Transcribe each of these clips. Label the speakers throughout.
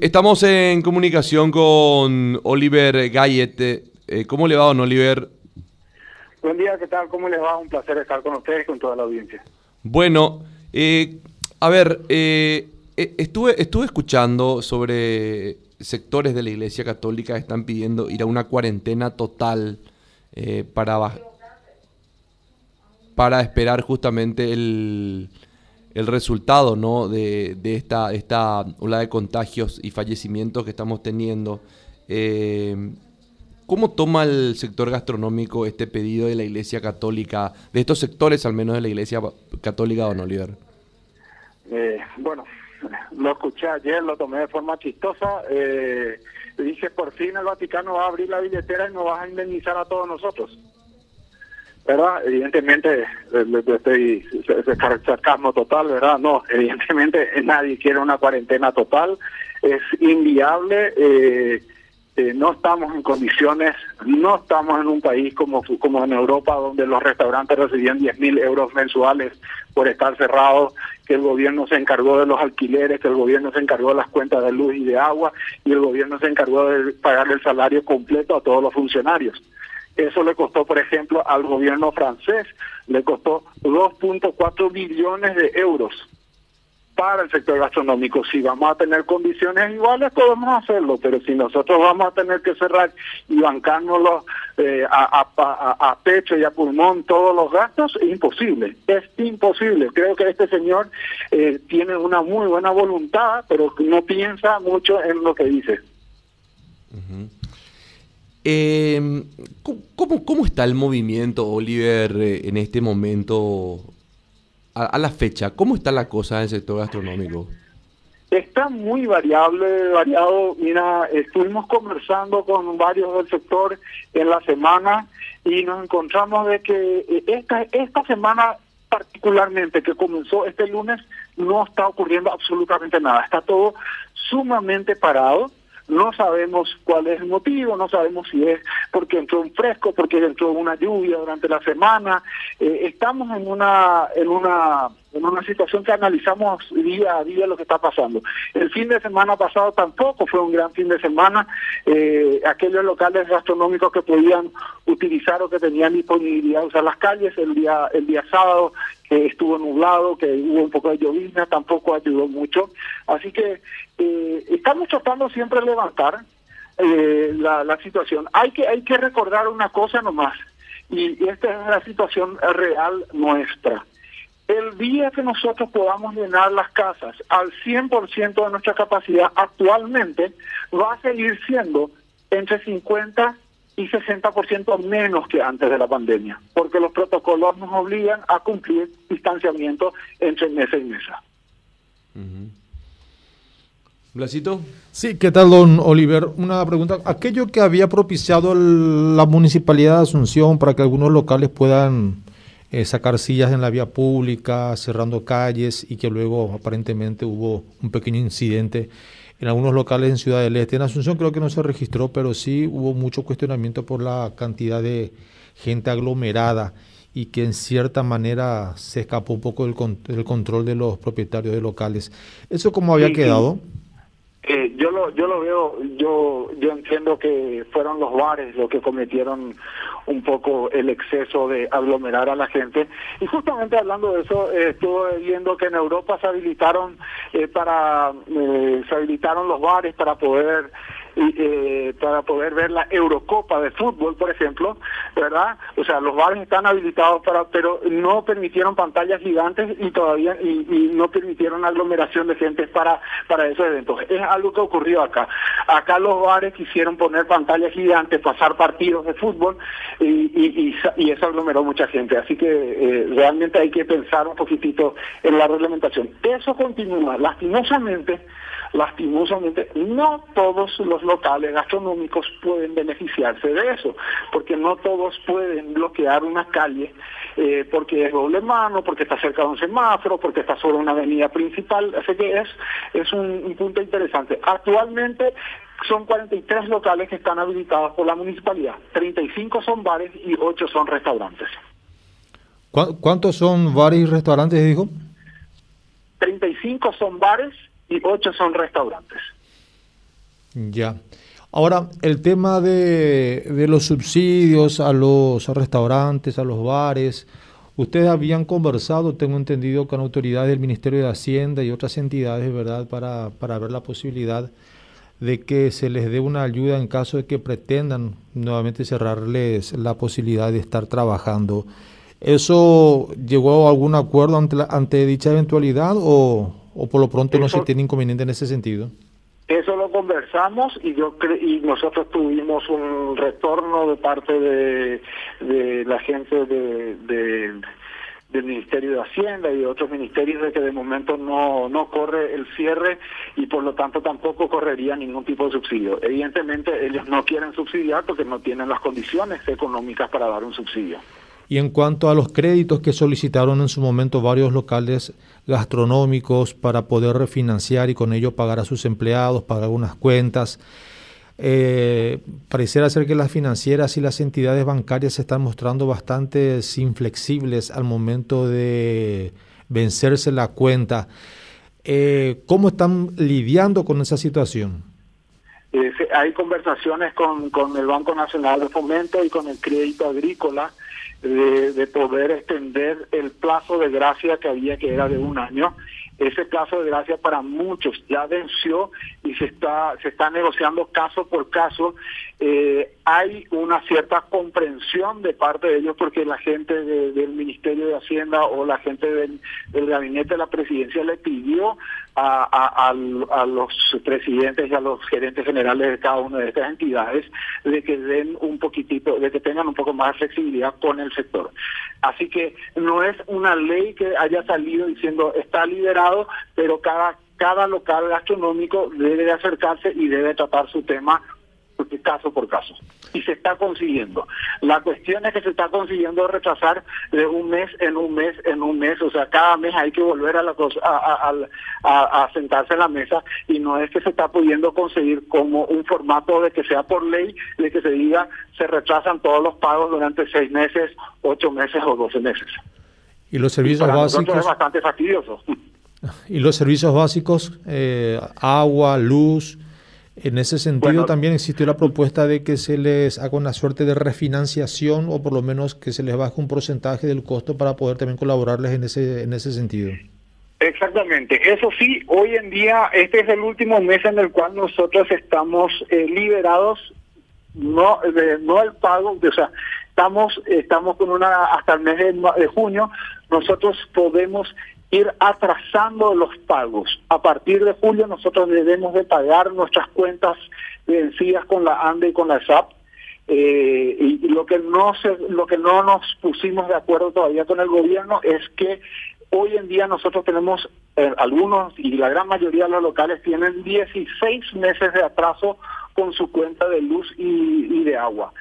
Speaker 1: Estamos en comunicación con Oliver Gayet. Eh, ¿Cómo le va, don Oliver?
Speaker 2: Buen día, ¿qué tal? ¿Cómo les va? Un placer estar con ustedes y con toda la audiencia.
Speaker 1: Bueno, eh, a ver, eh, estuve, estuve escuchando sobre sectores de la Iglesia Católica que están pidiendo ir a una cuarentena total para, para esperar justamente el el resultado ¿no? de, esta, esta ola de contagios y fallecimientos que estamos teniendo. Eh, ¿Cómo toma el sector gastronómico este pedido de la Iglesia Católica, de estos sectores al menos de la Iglesia Católica, don Oliver?
Speaker 2: Eh, bueno, lo escuché ayer, lo tomé de forma chistosa. Eh, dije, por fin el Vaticano va a abrir la billetera y nos va a indemnizar a todos nosotros. ¿Verdad? Evidentemente, estoy sarcasmo total, ¿verdad? No, evidentemente nadie quiere una cuarentena total, es inviable, eh, eh, no estamos en condiciones, no estamos en un país como, como en Europa, donde los restaurantes recibían 10 mil euros mensuales por estar cerrados, que el gobierno se encargó de los alquileres, que el gobierno se encargó de las cuentas de luz y de agua, y el gobierno se encargó de pagar el salario completo a todos los funcionarios. Eso le costó, por ejemplo, al gobierno francés, le costó 2.4 billones de euros para el sector gastronómico. Si vamos a tener condiciones iguales, podemos hacerlo, pero si nosotros vamos a tener que cerrar y bancárnoslo eh, a, pecho y a pulmón todos los gastos, es imposible, es imposible. Creo que este señor eh, tiene una muy buena voluntad, pero no piensa mucho en lo que dice.
Speaker 1: Eh, ¿cómo, ¿Cómo está el movimiento, Oliver, eh, en este momento, a, la fecha? ¿Cómo está la cosa en el sector gastronómico?
Speaker 2: Está muy variable, variado. Mira, estuvimos conversando con varios del sector en la semana y nos encontramos de que eh, esta, esta semana particularmente que comenzó este lunes no está ocurriendo absolutamente nada. Está todo sumamente parado. No sabemos cuál es el motivo, no sabemos si es porque entró un fresco, porque entró una lluvia durante la semana. Eh, estamos en una en una en una situación que analizamos día a día lo que está pasando. El fin de semana pasado tampoco fue un gran fin de semana. Eh, aquellos locales gastronómicos que podían utilizar o que tenían disponibilidad de usar las calles el día el día sábado que estuvo nublado, que hubo un poco de llovizna, tampoco ayudó mucho. Así que eh, estamos tratando siempre de levantar eh, la, situación. Hay que hay que recordar una cosa nomás y esta es la situación real nuestra el día que nosotros podamos llenar las casas al 100% de nuestra capacidad actualmente, va a seguir siendo entre 50 y 60% menos que antes de la pandemia, porque los protocolos nos obligan a cumplir distanciamiento entre mesa y mesa.
Speaker 1: Blasito.
Speaker 3: Sí, ¿qué tal, don Oliver? Una pregunta. Aquello que había propiciado la Municipalidad de Asunción para que algunos locales puedan eh, sacar sillas en la vía pública, cerrando calles y que luego aparentemente hubo un pequeño incidente en algunos locales en Ciudad del Este. En Asunción creo que no se registró, pero sí hubo mucho cuestionamiento por la cantidad de gente aglomerada y que en cierta manera se escapó un poco del, del control de los propietarios de locales. ¿Eso cómo había quedado?
Speaker 2: Eh, yo lo yo lo veo yo yo entiendo que fueron los bares los que cometieron un poco el exceso de aglomerar a la gente. Y justamente hablando de eso eh, estuve viendo que en Europa se habilitaron eh, para eh, se habilitaron los bares para poder eh, para poder ver la Eurocopa de fútbol, por ejemplo, ¿verdad? O sea, los bares están habilitados para, pero no permitieron pantallas gigantes y todavía y, no permitieron aglomeración de gente para para esos eventos. Es algo que ocurrió acá. Acá los bares quisieron poner pantallas gigantes, pasar partidos de fútbol y, y, y eso aglomeró mucha gente. Así que eh, realmente hay que pensar un poquitito en la reglamentación. Eso continúa. Lastimosamente, lastimosamente, no todos los locales gastronómicos pueden beneficiarse de eso, porque no todos pueden bloquear una calle eh, porque es doble mano, porque está cerca de un semáforo, porque está sobre una avenida principal, así que es, es un, punto interesante. Actualmente son 43 locales que están habilitados por la municipalidad, 35 son bares y 8 son restaurantes.
Speaker 3: ¿Cuántos son bares y restaurantes, dijo?
Speaker 2: 35 son bares y ocho son restaurantes.
Speaker 3: Ya. Ahora, el tema de, de los subsidios a los restaurantes, a los bares, ustedes habían conversado, tengo entendido, con autoridades del Ministerio de Hacienda y otras entidades, ¿verdad?, para, para ver la posibilidad de que se les dé una ayuda en caso de que pretendan nuevamente cerrarles la posibilidad de estar trabajando. ¿Eso llegó a algún acuerdo ante, ante dicha eventualidad o, o por lo pronto no se tiene inconveniente en ese sentido?
Speaker 2: Eso lo conversamos y yo y nosotros tuvimos un retorno de parte de, de la gente de, del Ministerio de Hacienda y de otros ministerios de que de momento no, no corre el cierre y por lo tanto tampoco correría ningún tipo de subsidio. Evidentemente ellos no quieren subsidiar porque no tienen las condiciones económicas para dar un subsidio.
Speaker 3: Y en cuanto a los créditos que solicitaron en su momento varios locales gastronómicos para poder refinanciar y con ello pagar a sus empleados, pagar algunas cuentas, eh, pareciera ser que las financieras y las entidades bancarias se están mostrando bastante inflexibles al momento de vencerse la cuenta. Eh, ¿Cómo están lidiando con esa situación?
Speaker 2: Eh, hay conversaciones con, con el Banco Nacional de Fomento y con el Crédito Agrícola de, poder extender el plazo de gracia que había, que era de un año. Ese plazo de gracia para muchos ya venció y se está se está negociando caso por caso. Eh, hay una cierta comprensión de parte de ellos porque la gente del Ministerio de Hacienda o la gente del, gabinete de la presidencia le pidió a, a, los presidentes y a los gerentes generales de cada una de estas entidades de que den un poquitito, de que tengan un poco más de flexibilidad con el sector. Así que no es una ley que haya salido diciendo está liderado, pero cada cada local gastronómico debe acercarse y debe tratar su tema caso por caso. Y se está consiguiendo. La cuestión es que se está consiguiendo retrasar de un mes en un mes en un mes. O sea, cada mes hay que volver a, la a, a, sentarse en la mesa y no es que se está pudiendo conseguir como un formato de que sea por ley, de que se diga se retrasan todos los pagos durante seis meses, ocho meses o doce meses.
Speaker 3: Y los servicios básicos.
Speaker 2: Es bastante fastidioso.
Speaker 3: Y los servicios básicos, eh, agua, luz, en ese sentido también existió la propuesta de que se les haga una suerte de refinanciación o por lo menos que se les baje un porcentaje del costo para poder también colaborarles en ese, en ese sentido.
Speaker 2: Exactamente, eso sí, hoy en día este es el último mes en el cual nosotros estamos eh, liberados, no, de, no el pago, o sea, estamos, estamos con una, hasta el mes de junio, nosotros podemos ir atrasando los pagos. A partir de julio nosotros debemos de pagar nuestras cuentas vencidas con la ANDE y con la SAP. Eh, y, lo que no se, lo que no nos pusimos de acuerdo todavía con el gobierno es que hoy en día nosotros tenemos eh, algunos y la gran mayoría de los locales tienen 16 meses de atraso con su cuenta de luz y de agua.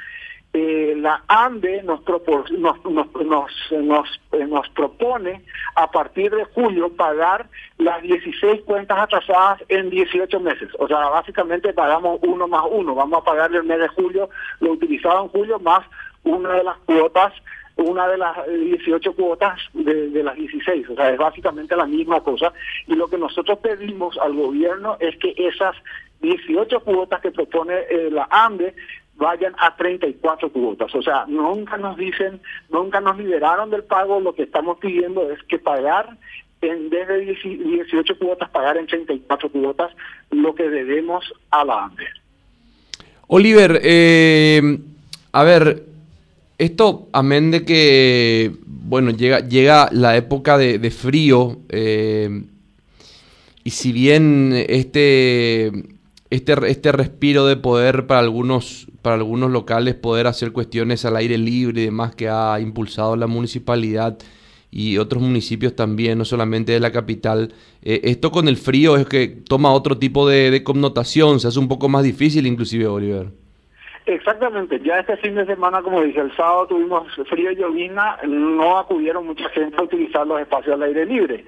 Speaker 2: Eh, la ANDE nos, nos, nos, eh, nos, propone a partir de julio pagar las 16 cuentas atrasadas en 18 meses. O sea, básicamente pagamos uno más uno. Vamos a pagar el mes de julio, lo utilizado en julio, más una de las cuotas una de las 18 cuotas de, las 16, o sea, es básicamente la misma cosa. Y lo que nosotros pedimos al gobierno es que esas 18 cuotas que propone eh, la ANDE vayan a 34 cuotas. O sea, nunca nos dicen, nunca nos liberaron del pago, lo que estamos pidiendo es que pagar en vez de 18 cuotas, pagar en 34 cuotas lo que debemos a la ANDE.
Speaker 1: Oliver, eh, a ver, esto, amén de que, bueno, llega, llega la época de, frío, eh, y si bien este, este, este respiro de poder para algunos para algunos locales poder hacer cuestiones al aire libre y demás que ha impulsado la municipalidad y otros municipios también, no solamente de la capital. Eh, esto con el frío es que toma otro tipo de, connotación, se hace un poco más difícil inclusive, Oliver.
Speaker 2: Exactamente, ya este fin de semana, como dije, el sábado tuvimos frío y llovizna, no acudieron mucha gente a utilizar los espacios al aire libre.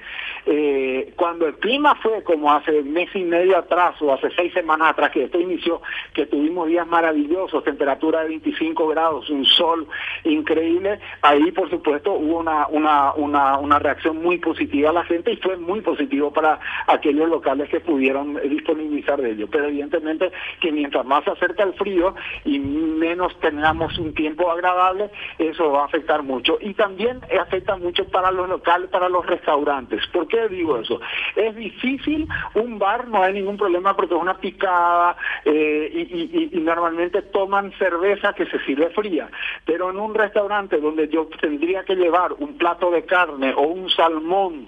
Speaker 2: Eh, cuando el clima fue como hace mes y medio atrás o hace seis semanas atrás que esto inició, que tuvimos días maravillosos, temperatura de 25 grados, un sol increíble, ahí por supuesto hubo una, una, una, una reacción muy positiva a la gente y fue muy positivo para aquellos locales que pudieron disponibilizar de ello. Pero evidentemente que mientras más se acerca el frío, y menos tengamos un tiempo agradable, eso va a afectar mucho. Y también afecta mucho para los locales, para los restaurantes. ¿Por qué digo eso? Es difícil, un bar no hay ningún problema porque es una picada eh, y, y, normalmente toman cerveza que se sirve fría. Pero en un restaurante donde yo tendría que llevar un plato de carne o un salmón,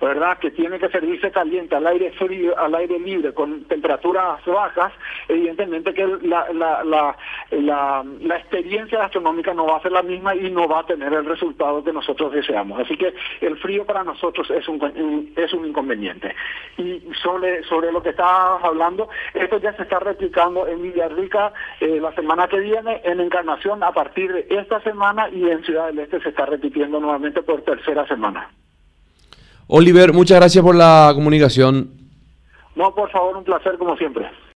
Speaker 2: ¿verdad? Que tiene que servirse caliente al aire frío, al aire libre, con temperaturas bajas, evidentemente que la, la, la la, experiencia gastronómica no va a ser la misma y no va a tener el resultado que nosotros deseamos. Así que el frío para nosotros es un, es un inconveniente. Y sobre, sobre lo que estabas hablando, esto ya se está replicando en Villarrica eh, la semana que viene, en Encarnación a partir de esta semana y en Ciudad del Este se está repitiendo nuevamente por tercera semana.
Speaker 1: Oliver, muchas gracias por la comunicación.
Speaker 2: No, por favor, un placer como siempre.